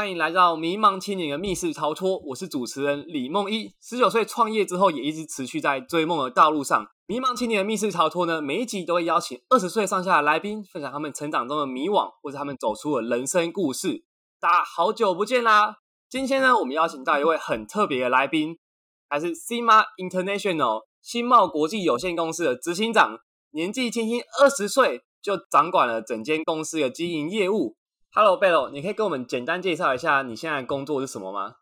欢迎来到迷茫青年的密室逃脱。我是主持人李梦一，十九岁创业之后，也一直持续在追梦的道路上。迷茫青年的密室逃脱呢，每一集都会邀请二十岁上下的来宾，分享他们成长中的迷惘，或者他们走出的人生故事。大家好久不见啦！今天呢，我们邀请到一位很特别的来宾，还是 CMA International 新茂国际有限公司的执行长，年纪轻轻二十岁就掌管了整间公司的经营业务。Hello Bello，你可以跟我们简单介绍一下你现在工作是什么吗？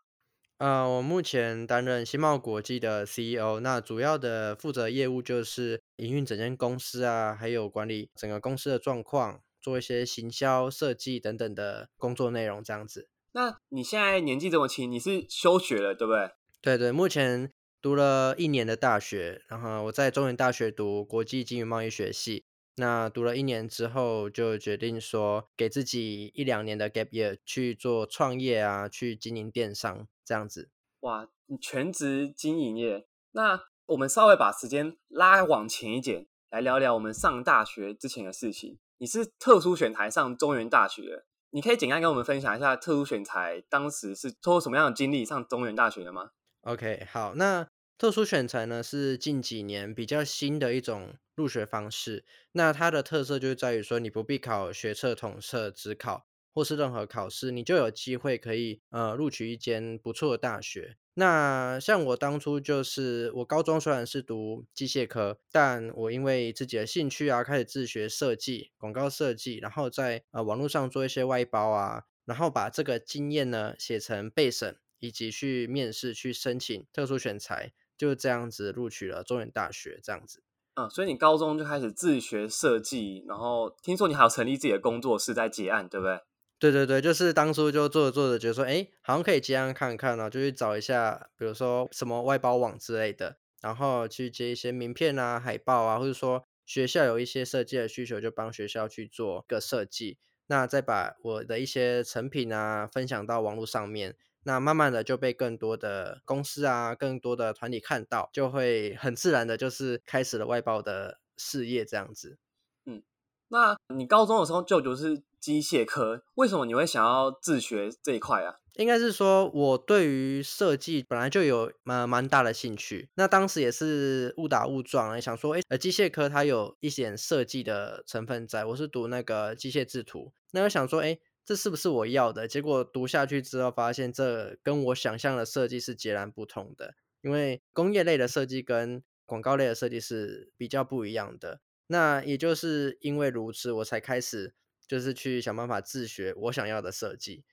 呃，我目前担任新茂国际的 CEO，那主要的负责业务就是营运整间公司啊，还有管理整个公司的状况，做一些行销、设计等等的工作内容这样子。那你现在年纪这么轻，你是休学了对不对？对对，目前读了一年的大学，然后我在中原大学读国际经营贸易学系。那读了一年之后，就决定说给自己一两年的 gap year 去做创业啊，去经营电商这样子。哇，你全职经营业，那我们稍微把时间拉往前一点，来聊聊我们上大学之前的事情。你是特殊选材上中原大学的，你可以简单跟我们分享一下特殊选材当时是通过什么样的经历上中原大学的吗？OK，好，那。特殊选材呢是近几年比较新的一种入学方式，那它的特色就在于说，你不必考学测、统测、职考或是任何考试，你就有机会可以呃录取一间不错的大学。那像我当初就是我高中虽然是读机械科，但我因为自己的兴趣啊，开始自学设计、广告设计，然后在呃网络上做一些外包啊，然后把这个经验呢写成备审，以及去面试去申请特殊选材。就这样子录取了中原大学，这样子。嗯，所以你高中就开始自学设计，然后听说你还有成立自己的工作室在结案，对不对？对对对，就是当初就做着做着，觉得说，哎，好像可以接案看看呢，就去找一下，比如说什么外包网之类的，然后去接一些名片啊、海报啊，或者说学校有一些设计的需求，就帮学校去做个设计，那再把我的一些成品啊分享到网络上面。那慢慢的就被更多的公司啊，更多的团体看到，就会很自然的，就是开始了外包的事业这样子。嗯，那你高中的时候就读是机械科，为什么你会想要自学这一块啊？应该是说我对于设计本来就有蛮蛮大的兴趣，那当时也是误打误撞，想说，哎，呃，机械科它有一点设计的成分在，我是读那个机械制图，那我想说，哎。这是不是我要的？结果读下去之后，发现这跟我想象的设计是截然不同的。因为工业类的设计跟广告类的设计是比较不一样的。那也就是因为如此，我才开始就是去想办法自学我想要的设计。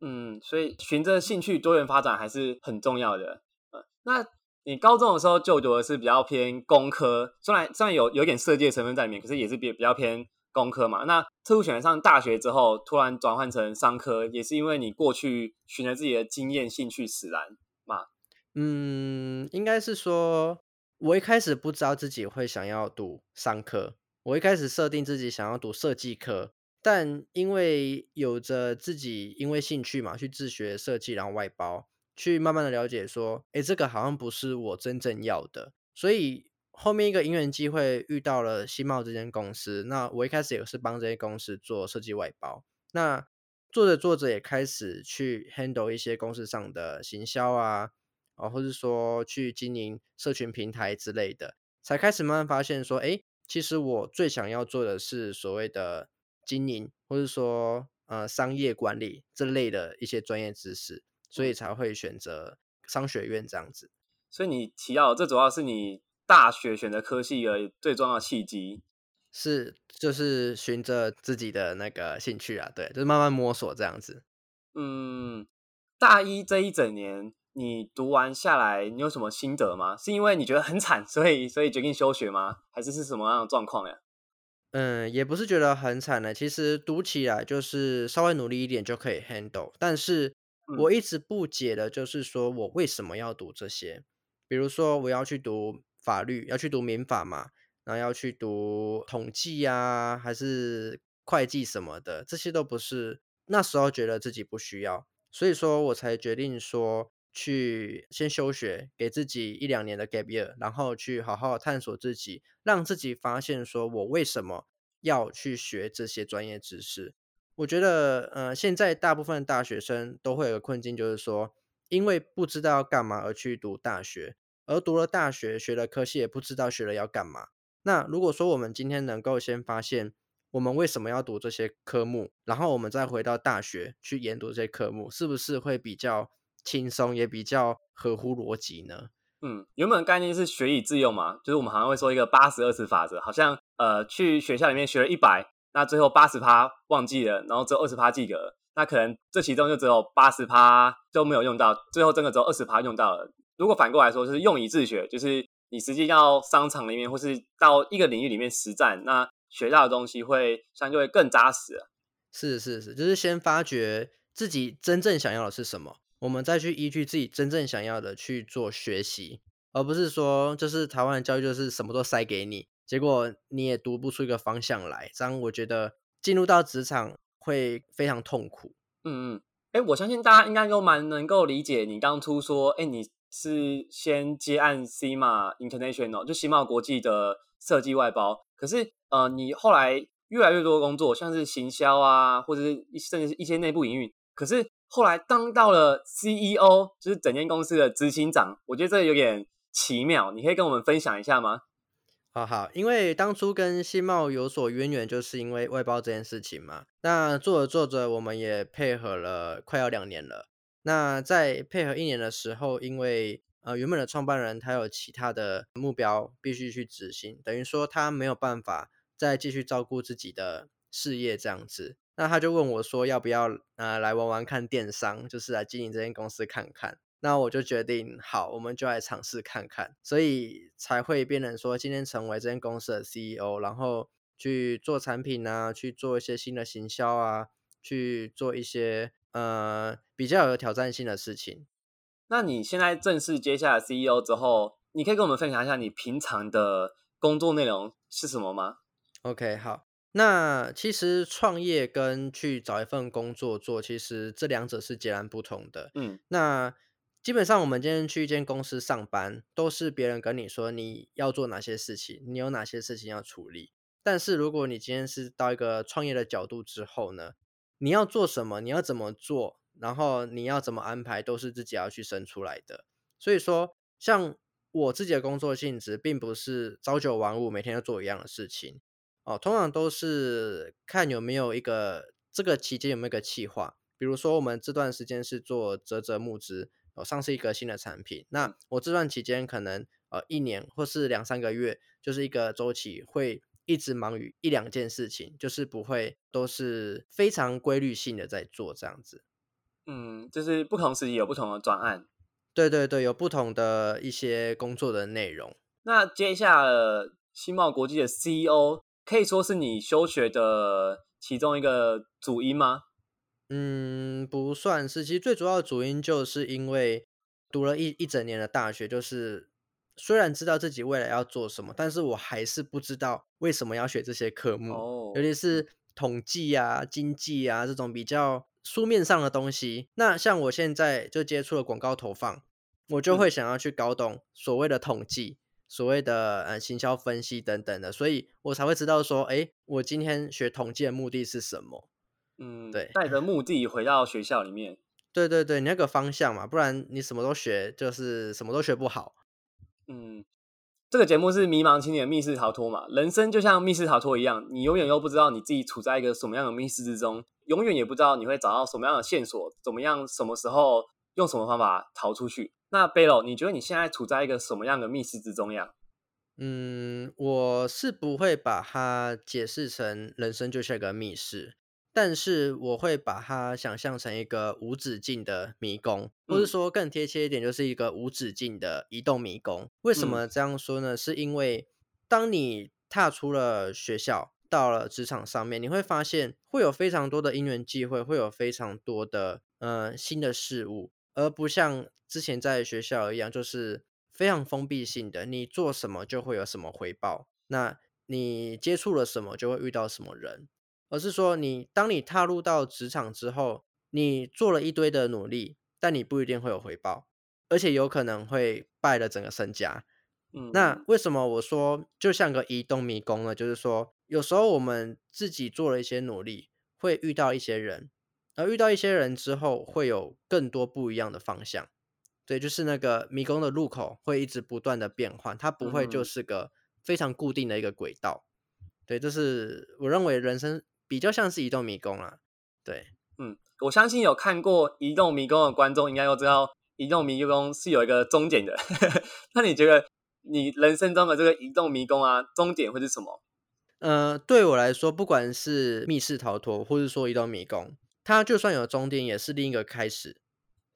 嗯，所以循着兴趣多元发展还是很重要的。呃，那你高中的时候就读的是比较偏工科，虽然虽然有有点设计的成分在里面，可是也是比比较偏。工科嘛，那特殊选上大学之后，突然转换成商科，也是因为你过去循着自己的经验、兴趣使然嘛？嗯，应该是说，我一开始不知道自己会想要读商科，我一开始设定自己想要读设计科，但因为有着自己因为兴趣嘛，去自学设计，然后外包，去慢慢的了解说，哎，这个好像不是我真正要的，所以。后面一个因缘机会遇到了新茂这间公司，那我一开始也是帮这些公司做设计外包，那做着做着也开始去 handle 一些公司上的行销啊，啊，或者说去经营社群平台之类的，才开始慢慢发现说，哎，其实我最想要做的是所谓的经营，或者说呃商业管理这类的一些专业知识，所以才会选择商学院这样子。所以你提到这主要是你。大学选择科系的最重要契机是，就是循着自己的那个兴趣啊，对，就是慢慢摸索这样子。嗯，大一这一整年你读完下来，你有什么心得吗？是因为你觉得很惨，所以所以决定休学吗？还是是什么样的状况呀？嗯，也不是觉得很惨的，其实读起来就是稍微努力一点就可以 handle。但是我一直不解的就是说我为什么要读这些？比如说我要去读。法律要去读民法嘛，然后要去读统计呀，还是会计什么的，这些都不是那时候觉得自己不需要，所以说我才决定说去先休学，给自己一两年的 gap year，然后去好好探索自己，让自己发现说我为什么要去学这些专业知识。我觉得，呃，现在大部分大学生都会有个困境，就是说，因为不知道要干嘛而去读大学，而读了大学学了科系也不知道学了要干嘛。那如果说我们今天能够先发现我们为什么要读这些科目，然后我们再回到大学去研读这些科目，是不是会比较轻松，也比较合乎逻辑呢？嗯，原本概念是学以致用嘛，就是我们好像会说一个八十二十法则，好像呃去学校里面学了一百，那最后八十趴忘记了，然后只有二十趴记得，那可能这其中就只有八十趴都没有用到，最后真的只有二十趴用到了。如果反过来说，就是用以自学，就是你实际到商场里面或是到一个领域里面实战，那学到的东西会相对更扎实。是是是，就是先发掘自己真正想要的是什么。我们再去依据自己真正想要的去做学习，而不是说就是台湾的教育就是什么都塞给你，结果你也读不出一个方向来。这样我觉得进入到职场会非常痛苦。嗯嗯，哎，我相信大家应该都蛮能够理解你当初说，哎，你是先接案 C 嘛，International 就新茂国际的设计外包，可是呃，你后来越来越多的工作，像是行销啊，或者是甚至是一些内部营运，可是。后来当到了 CEO，就是整间公司的执行长，我觉得这有点奇妙，你可以跟我们分享一下吗？好好，因为当初跟新茂有所渊源，就是因为外包这件事情嘛。那做着做着，我们也配合了快要两年了。那在配合一年的时候，因为呃原本的创办人他有其他的目标必须去执行，等于说他没有办法再继续照顾自己的事业这样子。那他就问我说：“要不要呃来玩玩看电商，就是来经营这间公司看看？”那我就决定好，我们就来尝试看看，所以才会变成说今天成为这间公司的 CEO，然后去做产品啊，去做一些新的行销啊，去做一些呃比较有挑战性的事情。那你现在正式接下来 CEO 之后，你可以跟我们分享一下你平常的工作内容是什么吗？OK，好。那其实创业跟去找一份工作做，其实这两者是截然不同的。嗯，那基本上我们今天去一间公司上班，都是别人跟你说你要做哪些事情，你有哪些事情要处理。但是如果你今天是到一个创业的角度之后呢，你要做什么，你要怎么做，然后你要怎么安排，都是自己要去生出来的。所以说，像我自己的工作性质，并不是朝九晚五，每天要做一样的事情。哦，通常都是看有没有一个这个期间有没有一个计划，比如说我们这段时间是做泽泽募资，哦，上市一个新的产品，那我这段期间可能呃一年或是两三个月，就是一个周期，会一直忙于一两件事情，就是不会都是非常规律性的在做这样子。嗯，就是不同时期有不同的专案。对对对，有不同的一些工作的内容。那接下来新茂国际的 CEO。可以说是你休学的其中一个主因吗？嗯，不算是。其实最主要的主因就是因为读了一一整年的大学，就是虽然知道自己未来要做什么，但是我还是不知道为什么要学这些科目。哦，尤其是统计啊、经济啊这种比较书面上的东西。那像我现在就接触了广告投放，我就会想要去搞懂所谓的统计。所谓的呃行销分析等等的，所以我才会知道说，哎，我今天学统计的目的是什么？嗯，对，带着目的回到学校里面。对对对，你那个方向嘛，不然你什么都学，就是什么都学不好。嗯，这个节目是迷茫青年密室逃脱嘛，人生就像密室逃脱一样，你永远又不知道你自己处在一个什么样的密室之中，永远也不知道你会找到什么样的线索，怎么样，什么时候用什么方法逃出去。那贝洛，你觉得你现在处在一个什么样的密室之中呀？嗯，我是不会把它解释成人生就像一个密室，但是我会把它想象成一个无止境的迷宫，或者说更贴切一点，就是一个无止境的移动迷宫。为什么这样说呢？是因为当你踏出了学校，到了职场上面，你会发现会有非常多的因缘际会，会有非常多的呃新的事物，而不像。之前在学校一样，就是非常封闭性的，你做什么就会有什么回报，那你接触了什么就会遇到什么人，而是说你当你踏入到职场之后，你做了一堆的努力，但你不一定会有回报，而且有可能会败了整个身家。嗯，那为什么我说就像个移动迷宫呢？就是说有时候我们自己做了一些努力。会遇到一些人，而遇到一些人之后，会有更多不一样的方向。对，就是那个迷宫的入口会一直不断的变换，它不会就嗯是个非常固定的一个轨道。对，这是我认为人生比较像是移动迷宫啦。对，嗯，我相信有看过《移动迷宫》的观众应该都知道，《移动迷宫》是有一个终点的。那你觉得你人生中的这个移动迷宫啊，终点会是什么？呃，对我来说，不管是密室逃脱，或者说移动迷宫，它就算有终点，也是另一个开始。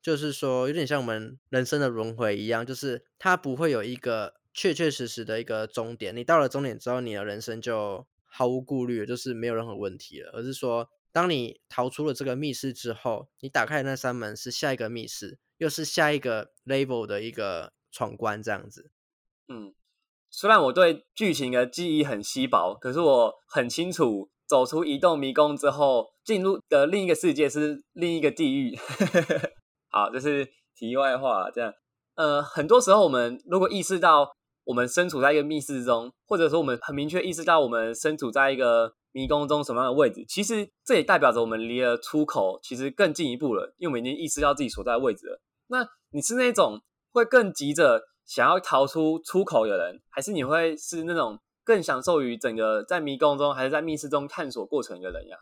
就是说，有点像我们人生的轮回一样，就是它不会有一个确确实实的一个终点。你到了终点之后，你的人生就毫无顾虑，就是没有任何问题了。而是说，当你逃出了这个密室之后，你打开的那扇门是下一个密室，又是下一个 level 的一个闯关，这样子。嗯，虽然我对剧情的记忆很稀薄，可是我很清楚，走出移动迷宫之后，进入的另一个世界是另一个地狱。好，这是题外话。这样，呃，很多时候我们如果意识到我们身处在一个密室中，或者说我们很明确意识到我们身处在一个迷宫中什么样的位置，其实这也代表着我们离了出口其实更进一步了，因为我们已经意识到自己所在的位置了。那你是那种会更急着想要逃出出口的人，还是你会是那种更享受于整个在迷宫中还是在密室中探索过程的人呀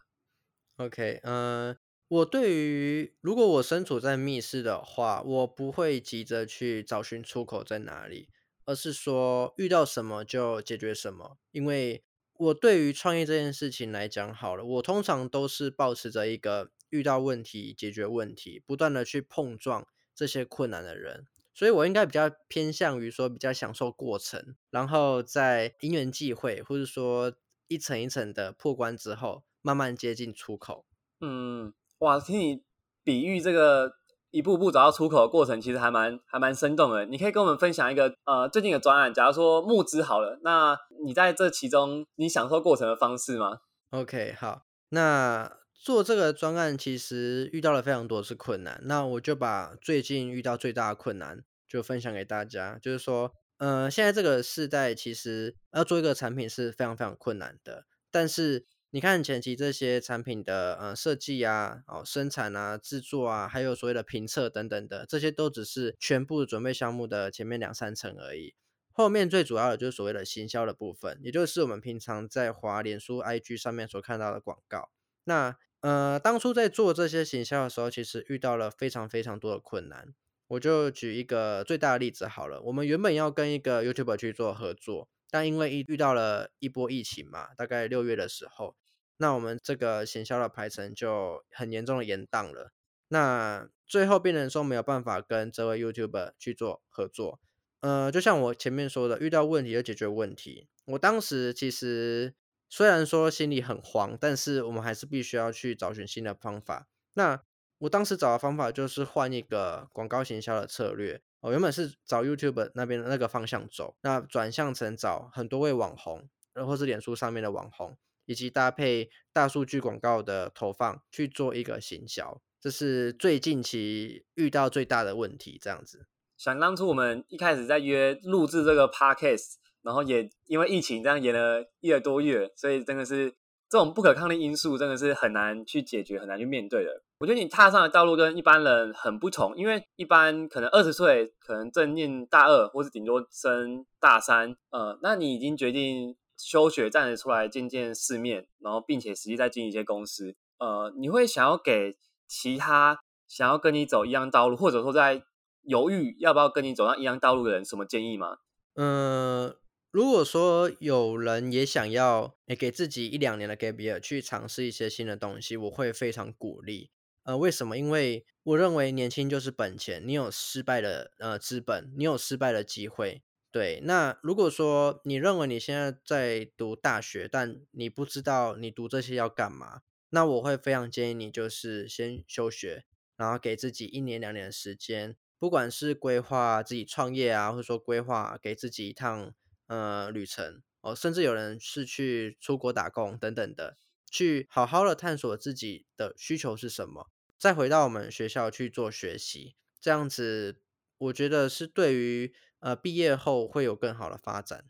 ？OK，呃，我对于如果我身处在密室的话，我不会急着去找寻出口在哪里，而是说遇到什么就解决什么。因为我对于创业这件事情来讲，好了，我通常都是保持着一个遇到问题解决问题，不断的去碰撞这些困难的人。所以我应该比较偏向于说比较享受过程，然后在因缘际会，或者说一层一层的破关之后，慢慢接近出口。嗯，哇，听你比喻这个一步步找到出口的过程，其实还蛮还蛮生动的。你可以跟我们分享一个呃最近的专案，假如说募资好了，那你在这其中你享受过程的方式吗？OK，好，那做这个专案其实遇到了非常多次困难，那我就把最近遇到最大的困难就分享给大家，就是说，呃，现在这个时代其实要做一个产品是非常非常困难的，但是你看前期这些产品的呃设计啊、哦生产啊、制作啊，还有所谓的评测等等的，这些都只是全部准备项目的前面两三层而已。后面最主要的就是所谓的行销的部分，也就是我们平常在华脸书、IG 上面所看到的广告。那呃，当初在做这些行销的时候，其实遇到了非常非常多的困难。我就举一个最大的例子好了，我们原本要跟一个 YouTuber 去做合作，但因为一遇到了一波疫情嘛，大概六月的时候，那我们这个行销的排程就很严重的延宕了。那最后变成说没有办法跟这位 YouTuber 去做合作。呃，就像我前面说的，遇到问题就解决问题。我当时其实虽然说心里很慌，但是我们还是必须要去找寻新的方法。那我当时找的方法就是换一个广告行销的策略。我、原本是找 YouTube 那边的那个方向走，那转向成找很多位网红，然后是脸书上面的网红，以及搭配大数据广告的投放去做一个行销。这是最近期遇到最大的问题，这样子。想当初我们一开始在约录制这个 podcast，然后也因为疫情这样延了一个多月，所以真的是这种不可抗力因素，真的是很难去解决、很难去面对的。我觉得你踏上的道路跟一般人很不同，因为一般可能二十岁，可能正念大二，或是顶多升大三，呃，那你已经决定休学，站着出来见见世面，然后并且实际在进一些公司，呃，你会想要给其他想要跟你走一样道路，或者说在犹豫要不要跟你走上一样道路的人什么建议吗？嗯，如果说有人也想要诶给自己一两年的 gap year 去尝试一些新的东西，我会非常鼓励。呃，为什么？因为我认为年轻就是本钱，你有失败的呃资本，你有失败的机会。对，那如果说你认为你现在在读大学，但你不知道你读这些要干嘛，那我会非常建议你就是先休学，然后给自己一年两年的时间，不管是规划自己创业啊，或者说规划给自己一趟呃旅程哦，甚至有人是去出国打工等等的，去好好的探索自己的需求是什么，再回到我们学校去做学习，这样子我觉得是对于呃毕业后会有更好的发展。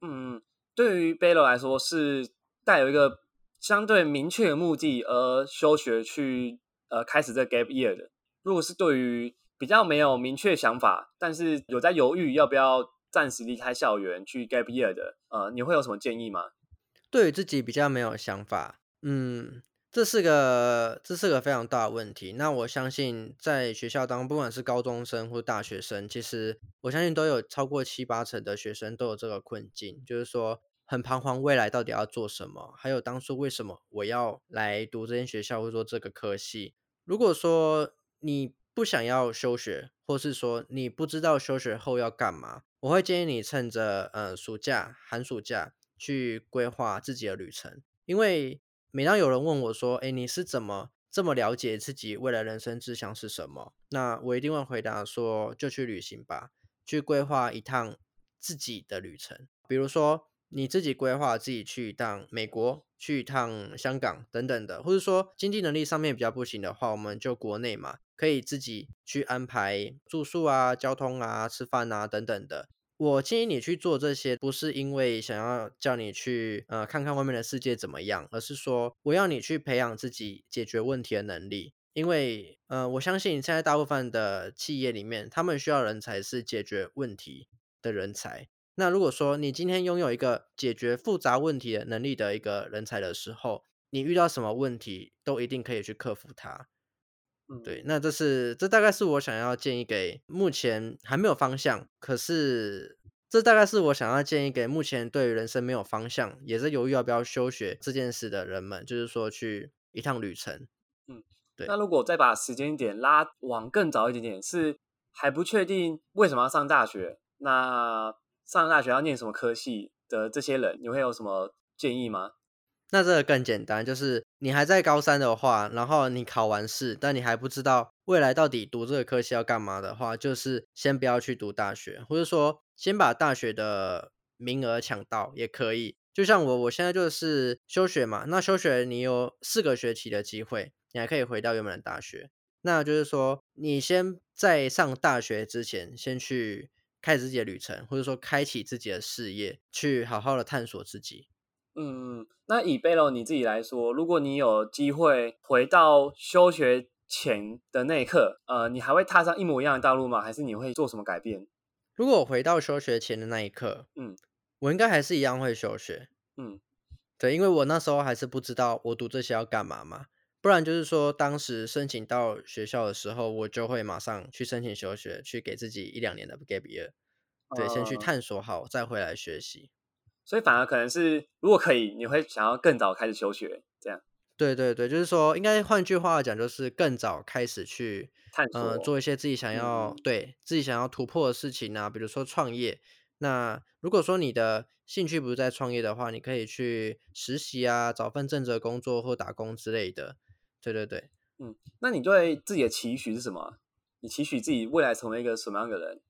嗯，对于 Bello 来说是带有一个相对明确的目的而休学去呃开始这 gap year 的。如果是对于比较没有明确想法，但是有在犹豫要不要暂时离开校园去 gap year 的，呃，你会有什么建议吗？对于自己比较没有想法，嗯，这是个这是个非常大的问题。那我相信在学校当，不管是高中生或大学生，其实我相信都有超过七八成的学生都有这个困境，就是说很彷徨未来到底要做什么，还有当初为什么我要来读这间学校或者说这个科系。如果说你不想要休学，或是说你不知道休学后要干嘛，我会建议你趁着呃暑假、寒暑假去规划自己的旅程。因为每当有人问我说：“哎，你是怎么这么了解自己未来人生志向是什么？”那我一定会回答说：“就去旅行吧，去规划一趟自己的旅程。比如说你自己规划自己去一趟美国，去一趟香港等等的，或者说经济能力上面比较不行的话，我们就国内嘛。”可以自己去安排住宿啊、交通啊、吃饭啊等等的。我建议你去做这些，不是因为想要叫你去呃看看外面的世界怎么样，而是说我要你去培养自己解决问题的能力。因为呃，我相信现在大部分的企业里面，他们需要人才是解决问题的人才。那如果说你今天拥有一个解决复杂问题的能力的一个人才的时候，你遇到什么问题都一定可以去克服它。对，那这是这大概是我想要建议给目前还没有方向，可是这大概是我想要建议给目前对人生没有方向，也是犹豫要不要休学这件事的人们，就是说去一趟旅程。嗯，对。那如果再把时间点拉往更早一点点，是还不确定为什么要上大学，那上大学要念什么科系的这些人，你会有什么建议吗？那这个更简单，就是你还在高三的话，然后你考完试，但你还不知道未来到底读这个科系要干嘛的话，就是先不要去读大学，或者说先把大学的名额抢到也可以。就像我，我现在就是休学嘛，那休学你有四个学期的机会，你还可以回到原本的大学。那就是说，你先在上大学之前，先去开始自己的旅程，或者说开启自己的事业，去好好的探索自己。嗯，那以贝洛你自己来说，如果你有机会回到休学前的那一刻，呃，你还会踏上一模一样的道路吗？还是你会做什么改变？如果我回到休学前的那一刻，嗯，我应该还是一样会休学，嗯，对，因为我那时候还是不知道我读这些要干嘛嘛，不然就是说当时申请到学校的时候，我就会马上去申请休学，去给自己一两年的 gap year，对，先去探索好，再回来学习。所以反而可能是，如果可以，你会想要更早开始休学，这样。对对对，就是说，应该换句话讲，就是更早开始去探索，做一些自己想要对自己想要突破的事情啊，比如说创业。那如果说你的兴趣不是在创业的话，你可以去实习啊，找份正职工作或打工之类的。对对对，嗯，那你对自己的期许是什么？你期许自己未来成为一个什么样的人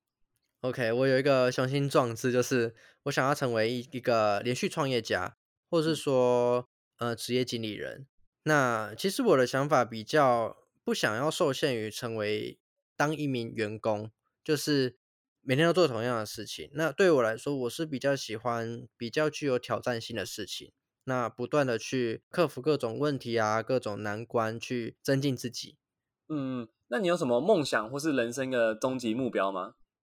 ？OK，我有一个雄心壮志，就是我想要成为一一个连续创业家，或是说呃职业经理人。那其实我的想法比较不想要受限于成为当一名员工，就是每天都做同样的事情。那对我来说，我是比较喜欢比较具有挑战性的事情。那不断的去克服各种问题啊，各种难关，去增进自己。嗯，那你有什么梦想或是人生的终极目标吗？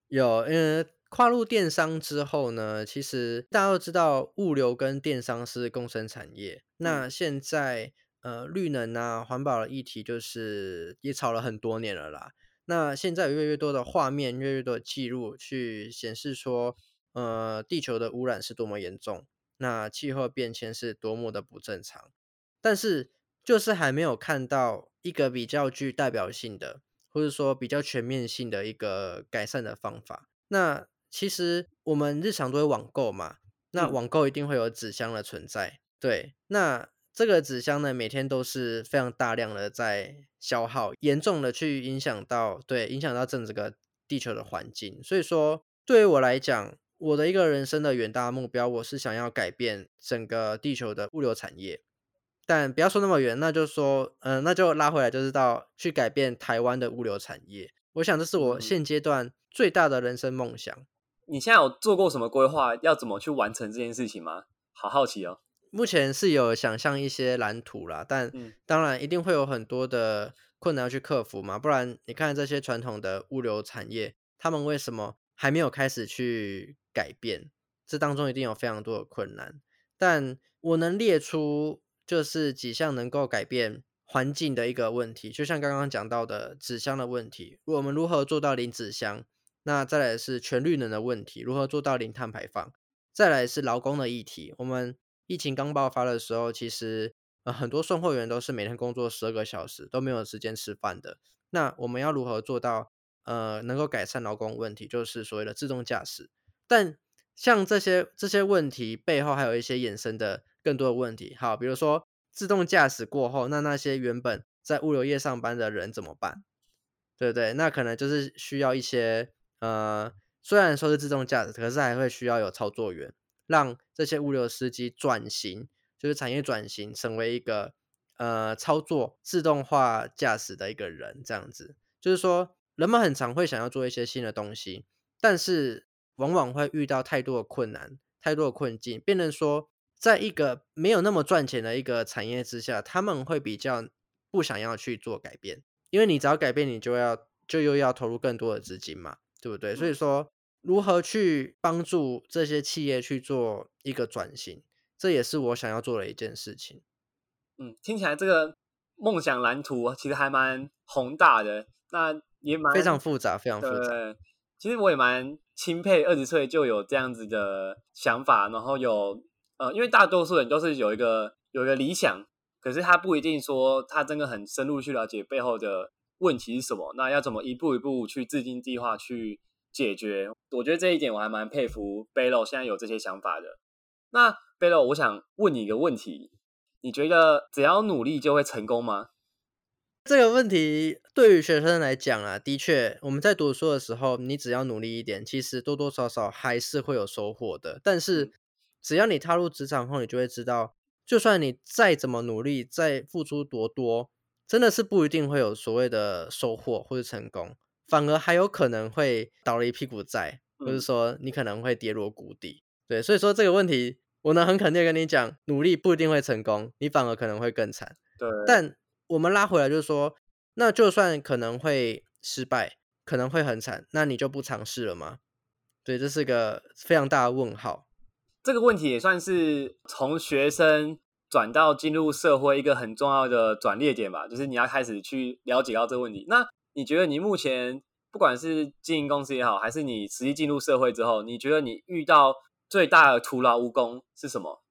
有，因为跨入电商之后呢，其实大家都知道物流跟电商是共生产业。那现在呃，绿能啊、环保的议题就是也炒了很多年了啦。那现在有越来越多的画面、越来越多的记录去显示说，呃，地球的污染是多么严重，那气候变迁是多么的不正常。但是就是还没有看到一个比较具代表性的。或者说比较全面性的一个改善的方法。那其实我们日常都会网购嘛，那网购一定会有纸箱的存在。对，那这个纸箱呢，每天都是非常大量的在消耗，严重的去影响到对影响到整个地球的环境。所以说，对于我来讲，我的一个人生的远大目标，我是想要改变整个地球的物流产业。但不要说那么远，那就说，嗯，那就拉回来，就是到去改变台湾的物流产业。我想这是我现阶段最大的人生梦想。你现在有做过什么规划？要怎么去完成这件事情吗？好好奇哦。目前是有想象一些蓝图啦，但嗯当然一定会有很多的困难要去克服嘛，不然你看这些传统的物流产业，他们为什么还没有开始去改变？这当中一定有非常多的困难，但我能列出就是几项能够改变环境的一个问题，就像刚刚讲到的纸箱的问题，我们如何做到零纸箱？那再来是全绿能的问题，如何做到零碳排放？再来是劳工的议题，我们疫情刚爆发的时候，其实呃很多送货员都是每天工作十二个小时，都没有时间吃饭的。那我们要如何做到呃能够改善劳工问题，就是所谓的自动驾驶。但像这些这些问题背后还有一些衍生的更多的问题。好，比如说自动驾驶过后，那那些原本在物流业上班的人怎么办？对不对？那可能就是需要一些呃，虽然说是自动驾驶，可是还会需要有操作员，让这些物流司机转型，就是产业转型成为一个呃操作自动化驾驶的一个人，这样子。就是说，人们很常会想要做一些新的东西，但是往往会遇到太多的困难、太多的困境，变成说，在一个没有那么赚钱的一个产业之下，他们会比较不想要去做改变，因为你只要改变，你就要就又要投入更多的资金嘛，对不对？所以说，如何去帮助这些企业去做一个转型，这也是我想要做的一件事情。嗯，听起来这个梦想蓝图其实还蛮宏大的，那也蛮非常复杂，非常复杂。对，其实我也蛮钦佩二十岁就有这样子的想法，然后有呃，因为大多数人都是有一个有一个理想，可是他不一定说他真的很深入去了解背后的问题是什么，那要怎么一步一步去制定计划去解决？我觉得这一点我还蛮佩服 Bello 现在有这些想法的。那 Bello，我想问你一个问题，你觉得只要努力就会成功吗？这个问题对于学生来讲啊，的确，我们在读书的时候，你只要努力一点，其实多多少少还是会有收获的。但是，只要你踏入职场后，你就会知道，就算你再怎么努力，再付出多多，真的是不一定会有所谓的收获或者成功，反而还有可能会倒了一屁股债，或者说你可能会跌落谷底。对，所以说这个问题，我能很肯定跟你讲，努力不一定会成功，你反而可能会更惨。对，但我们拉回来就是说，那就算可能会失败，可能会很惨，那你就不尝试了吗？对，这是个非常大的问号。这个问题也算是从学生转到进入社会一个很重要的转捩点吧，就是你要开始去了解到这个问题。那你觉得你目前不管是经营公司也好，还是你实际进入社会之后，你觉得你遇到最大的徒劳无功是什么？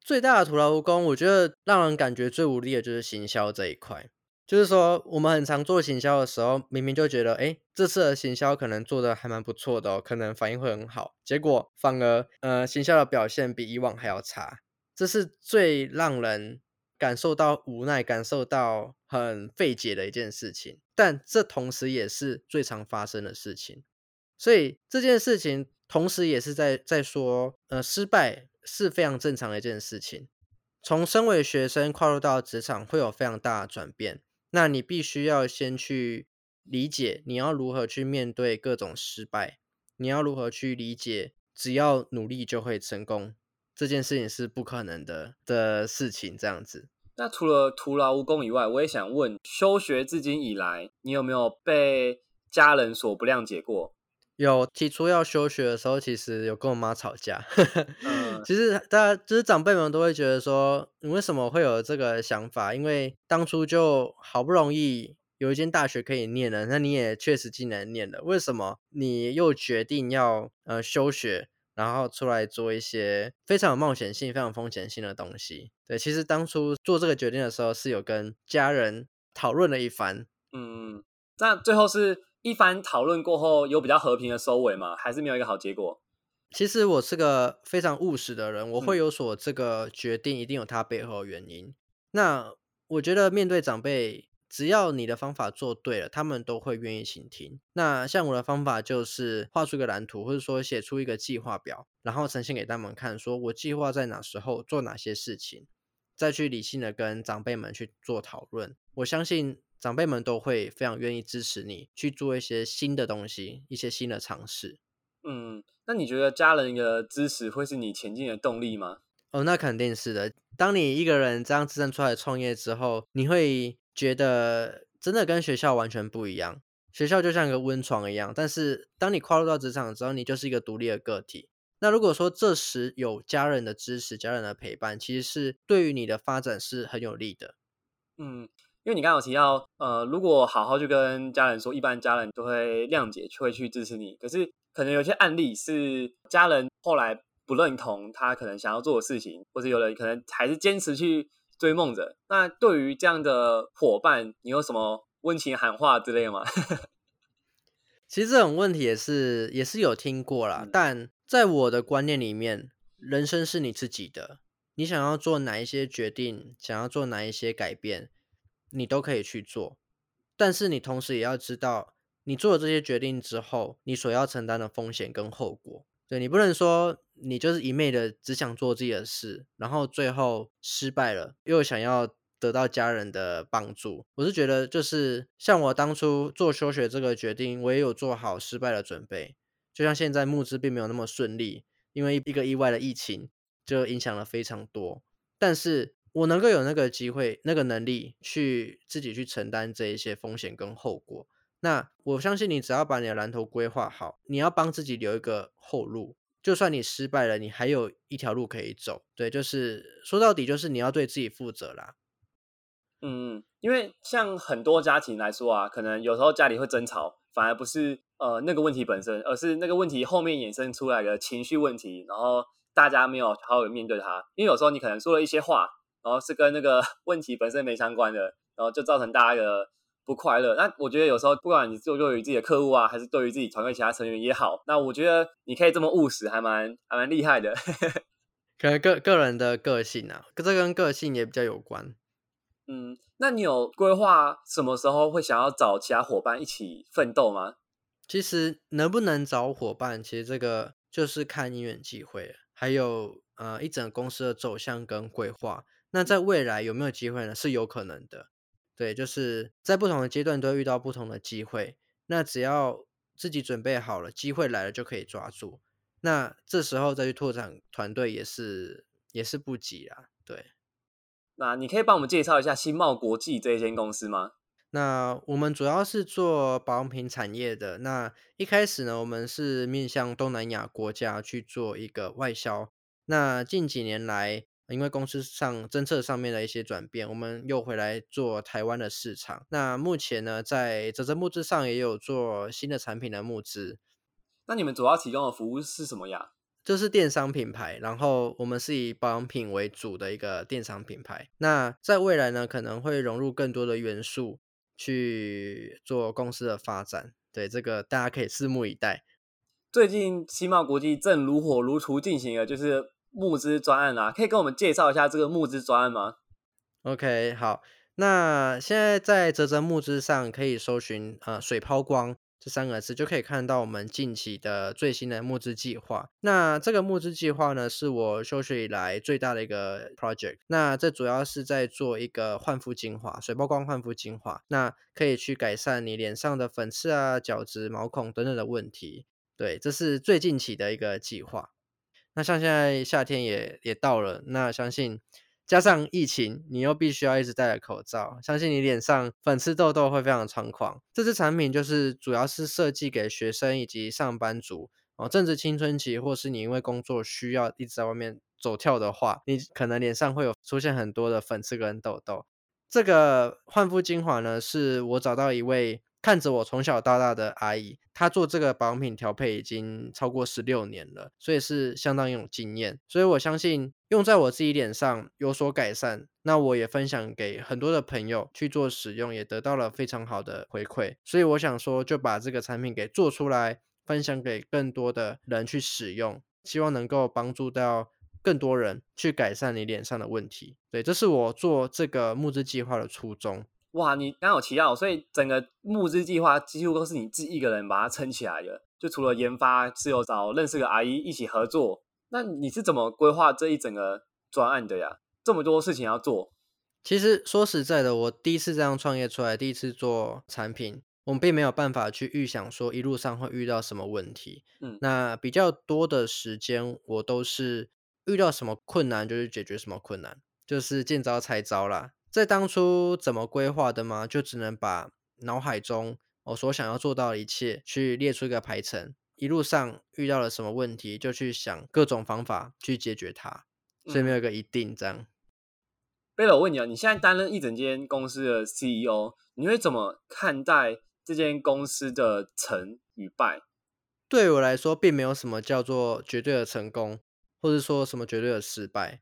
最大的徒劳无功，我觉得让人感觉最无力的就是行销这一块。就是说，我们很常做行销的时候，明明就觉得，哎，这次的行销可能做的还蛮不错的哦，可能反应会很好，结果反而，呃，行销的表现比以往还要差，这是最让人感受到无奈、感受到很费解的一件事情。但这同时也是最常发生的事情，所以这件事情同时也是在在说，呃，失败。是非常正常的一件事情。从身为学生跨入到职场，会有非常大的转变。那你必须要先去理解，你要如何去面对各种失败，你要如何去理解，只要努力就会成功这件事情是不可能的的事情。这样子。那除了徒劳无功以外，我也想问，休学至今以来，你有没有被家人所不谅解过？有提出要休学的时候，其实有跟我妈吵架。嗯其实大家就是长辈们都会觉得说，你为什么会有这个想法？因为当初就好不容易有一间大学可以念了，那你也确实进来念了，为什么你又决定要呃休学，然后出来做一些非常有冒险性、非常风险性的东西？对，其实当初做这个决定的时候，是有跟家人讨论了一番。嗯，那最后是一番讨论过后，有比较和平的收尾吗？还是没有一个好结果？其实我是个非常务实的人，我会嗯有所这个决定，一定有它背后的原因。那我觉得面对长辈，只要你的方法做对了，他们都会愿意倾听。那像我的方法就是画出一个蓝图，或者说写出一个计划表，然后呈现给他们看，说我计划在哪时候做哪些事情，再去理性的跟长辈们去做讨论。我相信长辈们都会非常愿意支持你去做一些新的东西，一些新的尝试。嗯，那你觉得家人的支持会是你前进的动力吗？哦，那肯定是的。当你一个人这样自身出来创业之后，你会觉得真的跟学校完全不一样。学校就像一个温床一样，但是当你跨入到职场之后，你就是一个独立的个体。那如果说这时有家人的支持、家人的陪伴，其实是对于你的发展是很有利的。嗯，因为你刚刚有提到，呃，如果好好去跟家人说，一般家人都会谅解，就会去支持你。可是可能有些案例是家人后来不认同他可能想要做的事情，或者有人可能还是坚持去追梦着。那对于这样的伙伴，你有什么？温情喊话之类的吗？其实这种问题也是也是有听过啦，但在我的观念里面，人生是你自己的，你想要做哪一些决定，想要做哪一些改变，你都可以去做。但是你同时也要知道，你做了这些决定之后，你所要承担的风险跟后果。对你不能说你就是一昧的只想做自己的事，然后最后失败了，又想要。得到家人的帮助，我是觉得就是像我当初做休学这个决定，我也有做好失败的准备。就像现在募资并没有那么顺利，因为一个意外的疫情就影响了非常多。但是我能够有那个机会、那个能力去自己去承担这一些风险跟后果。那我相信你只要把你的蓝图规划好，你要帮自己留一个后路。就算你失败了，你还有一条路可以走。对，就是说到底，就是你要对自己负责啦。嗯，因为像很多家庭来说啊，可能有时候家里会争吵，反而不是呃那个问题本身，而是那个问题后面衍生出来的情绪问题，然后大家没有好好的面对它。因为有时候你可能说了一些话，然后是跟那个 问题本身没相关的，然后就造成大家的不快乐。那我觉得有时候不管你做对于自己的客户啊，还是对于自己团队其他成员也好，那我觉得你可以这么务实，还蛮还蛮厉害的。可能个个人的个性啊，这跟个性也比较有关。嗯，那你有规划什么时候会想要找其他伙伴一起奋斗吗？其实能不能找伙伴，其实这个就是看因缘机会，还有呃一整公司的走向跟规划。那在未来有没有机会呢？是有可能的。对，就是在不同的阶段都会遇到不同的机会。那只要自己准备好了，机会来了就可以抓住。那这时候再去拓展团队也是也是不急啦。对。那你可以帮我们介绍一下新茂国际这一间公司吗？那我们主要是做保养品产业的。那一开始呢，我们是面向东南亚国家去做一个外销。那近几年来，因为公司上政策上面的一些转变，我们又回来做台湾的市场。那目前呢，在泽泽募资上也有做新的产品的募资。那你们主要提供的服务是什么呀？就是电商品牌，然后我们是以保养品为主的一个电商品牌。那在未来呢，可能会融入更多的元素去做公司的发展。对这个，大家可以拭目以待。最近新茂国际正如火如荼进行了就是募资专案啊，可以跟我们介绍一下这个募资专案吗？OK，好，那现在在泽泽募资上可以搜寻呃水抛光。这三个字就可以看到我们近期的最新的募资计划。那这个募资计划呢，是我休学以来最大的一个 project。那这主要是在做一个焕肤精华，水抛光焕肤精华，那可以去改善你脸上的粉刺啊、角质、毛孔等等的问题。对，这是最近期的一个计划。那像现在夏天也也到了，那相信。加上疫情，你又必须要一直戴着口罩，相信你脸上粉刺痘痘会非常猖狂。这支产品就是主要是设计给学生以及上班族哦，正值青春期，或是你因为工作需要一直在外面走跳的话，你可能脸上会有出现很多的粉刺跟痘痘。这个焕肤精华呢，是我找到一位。看着我从小到大的阿姨，她做这个保养品调配已经超过十六年了，所以是相当有经验。所以我相信用在我自己脸上有所改善，那我也分享给很多的朋友去做使用，也得到了非常好的回馈。所以我想说，就把这个产品给做出来，分享给更多的人去使用，希望能够帮助到更多人去改善你脸上的问题。对，这是我做这个募资计划的初衷。哇，你刚有提到，所以整个募资计划几乎都是你自己一个人把它撑起来的。就除了研发，是有找认识的阿姨一起合作。那你是怎么规划这一整个专案的呀？这么多事情要做。其实说实在的，我第一次这样创业出来，第一次做产品，我们并没有办法去预想说一路上会遇到什么问题。嗯，那比较多的时间，我都是遇到什么困难就是解决什么困难，就是见招拆招啦。在当初怎么规划的吗？就只能把脑海中我所想要做到的一切去列出一个排程，一路上遇到了什么问题，就去想各种方法去解决它，所以没有一个一定这样。贝勒，我问你啊，你现在担任一整间公司的 CEO，你会怎么看待这间公司的成与败？对我来说，并没有什么叫做绝对的成功，或者说什么绝对的失败。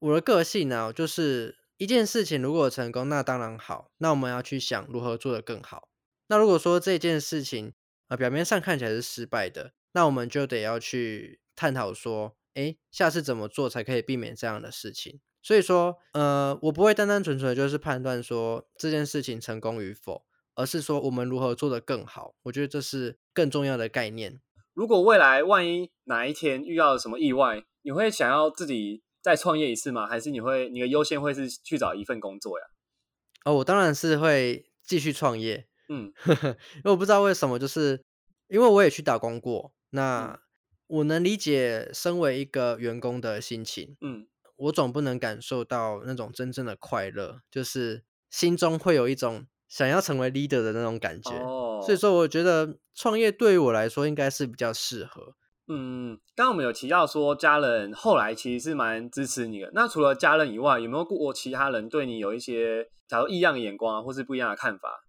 我的个性呢，就是一件事情如果成功，那当然好，那我们要去想如何做得更好。那如果说这件事情啊，表面上看起来是失败的，那我们就得要去探讨说，哎，下次怎么做才可以避免这样的事情？所以说，呃，我不会单单纯纯的就是判断说这件事情成功与否，而是说我们如何做得更好。我觉得这是更重要的概念。如果未来万一哪一天遇到了什么意外，你会想要自己再创业一次吗？还是你会你的优先会是去找一份工作呀？哦，我当然是会继续创业。嗯，因为我不知道为什么，就是因为我也去打工过，那我能理解身为一个员工的心情。嗯。我总不能感受到那种真正的快乐，就是心中会有一种想要成为 leader 的那种感觉。哦，所以说我觉得创业对于我来说应该是比较适合。嗯，刚刚我们有提到说家人后来其实是蛮支持你的。那除了家人以外，有没有过其他人对你有一些假如异样的眼光，或是不一样的看法？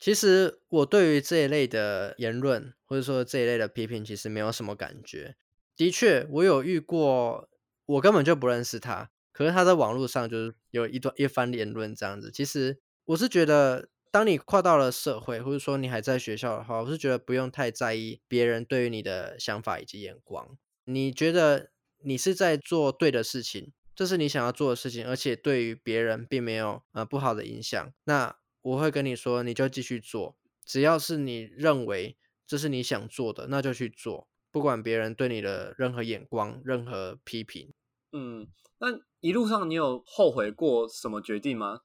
其实我对于这一类的言论，或者说这一类的批评，其实没有什么感觉。的确，我有遇过。我根本就不认识他，可是他在网络上就是有一段一番言论这样子。其实我是觉得，当你跨到了社会，或者说你还在学校的话，我是觉得不用太在意别人对于你的想法以及眼光。你觉得你是在做对的事情，这是你想要做的事情，而且对于别人并没有呃不好的影响，那我会跟你说，你就继续做。只要是你认为这是你想做的，那就去做，不管别人对你的任何眼光、任何批评。嗯，那一路上你有后悔过什么决定吗？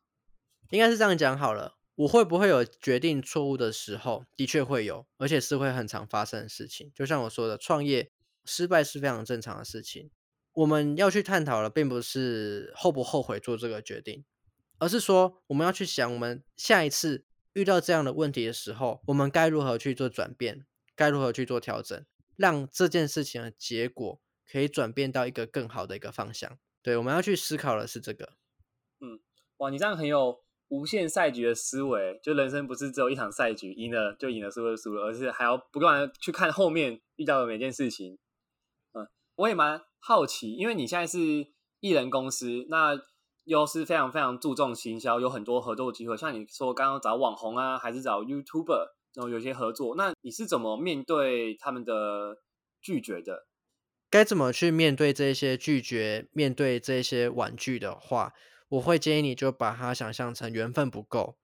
应该是这样讲好了。我会不会有决定错误的时候？的确会有，而且是会很常发生的事情。就像我说的，创业失败是非常正常的事情。我们要去探讨的，并不是后不后悔做这个决定，而是说我们要去想，我们下一次遇到这样的问题的时候，我们该如何去做转变，该如何去做调整，让这件事情的结果。可以转变到一个更好的一个方向。对，我们要去思考的是这个。嗯，哇，你这样很有无限赛局的思维。就人生不是只有一场赛局，赢了就赢了，输了输了，而是还要不断去看后面遇到的每件事情。嗯，我也蛮好奇，因为你现在是艺人公司，那又是非常非常注重行销，有很多合作机会。像你说刚刚找网红啊，还是找 YouTuber，然后有些合作，那你是怎么面对他们的拒绝的？该怎么去面对这些拒绝？面对这些婉拒的话，我会建议你就把它想象成缘分不够。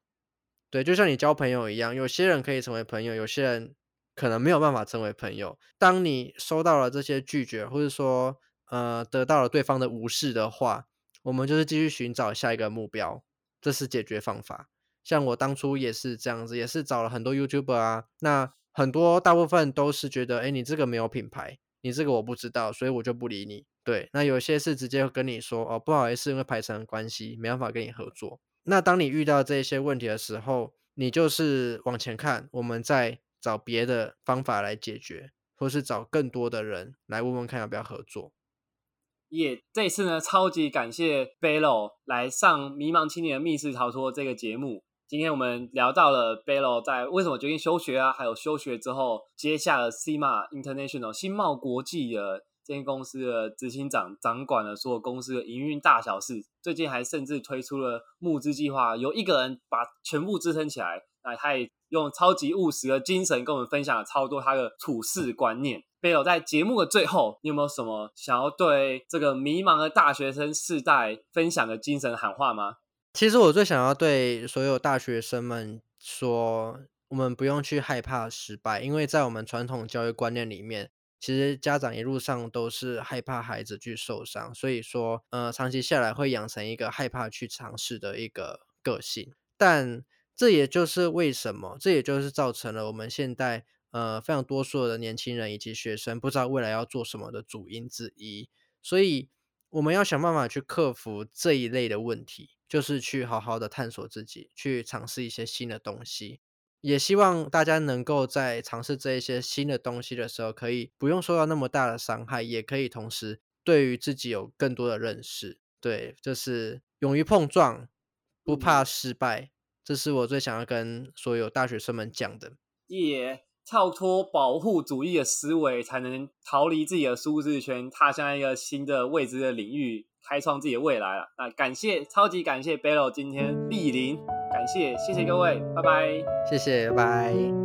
对，就像你交朋友一样，有些人可以成为朋友，有些人可能没有办法成为朋友。当你收到了这些拒绝，或者说呃得到了对方的无视的话，我们就是继续寻找下一个目标，这是解决方法。像我当初也是这样子，也是找了很多 YouTuber 啊，那很多大部分都是觉得，哎，你这个没有品牌。你这个我不知道，所以我就不理你。对，那有些是直接跟你说哦，不好意思，因为排程关系，没办法跟你合作。那当你遇到这些问题的时候，你就是往前看，我们再找别的方法来解决，或是找更多的人来问问看要不要合作。也这次呢，超级感谢 Bello 来上《迷茫青年的密室逃脱》这个节目。今天我们聊到了 Belo 在为什么决定休学啊，还有休学之后接下了 CMA International 新茂国际的这间公司的执行长，掌管了所有公司的营运大小事。最近还甚至推出了募资计划，由一个人把全部支撑起来。那他也用超级务实的精神跟我们分享了超多他的处事观念。Bell 在节目的最后，你有没有什么想要对这个迷茫的大学生世代分享的精神喊话吗？其实我最想要对所有大学生们说，我们不用去害怕失败，因为在我们传统教育观念里面，其实家长一路上都是害怕孩子去受伤，所以说，呃，长期下来会养成一个害怕去尝试的一个个性。但这也就是为什么，这也就是造成了我们现在呃非常多数的年轻人以及学生不知道未来要做什么的主因之一。所以。我们要想办法去克服这一类的问题，就是去好好的探索自己，去尝试一些新的东西。也希望大家能够在尝试这一些新的东西的时候，可以不用受到那么大的伤害，也可以同时对于自己有更多的认识。对，就是勇于碰撞，不怕失败，这是我最想要跟所有大学生们讲的。也跳脱保护主义的思维，才能逃离自己的舒适圈，踏向一个新的未知的领域，开创自己的未来了。那感谢，超级感谢 Bello 今天莅临，感谢，谢谢各位，拜拜，谢谢，拜拜。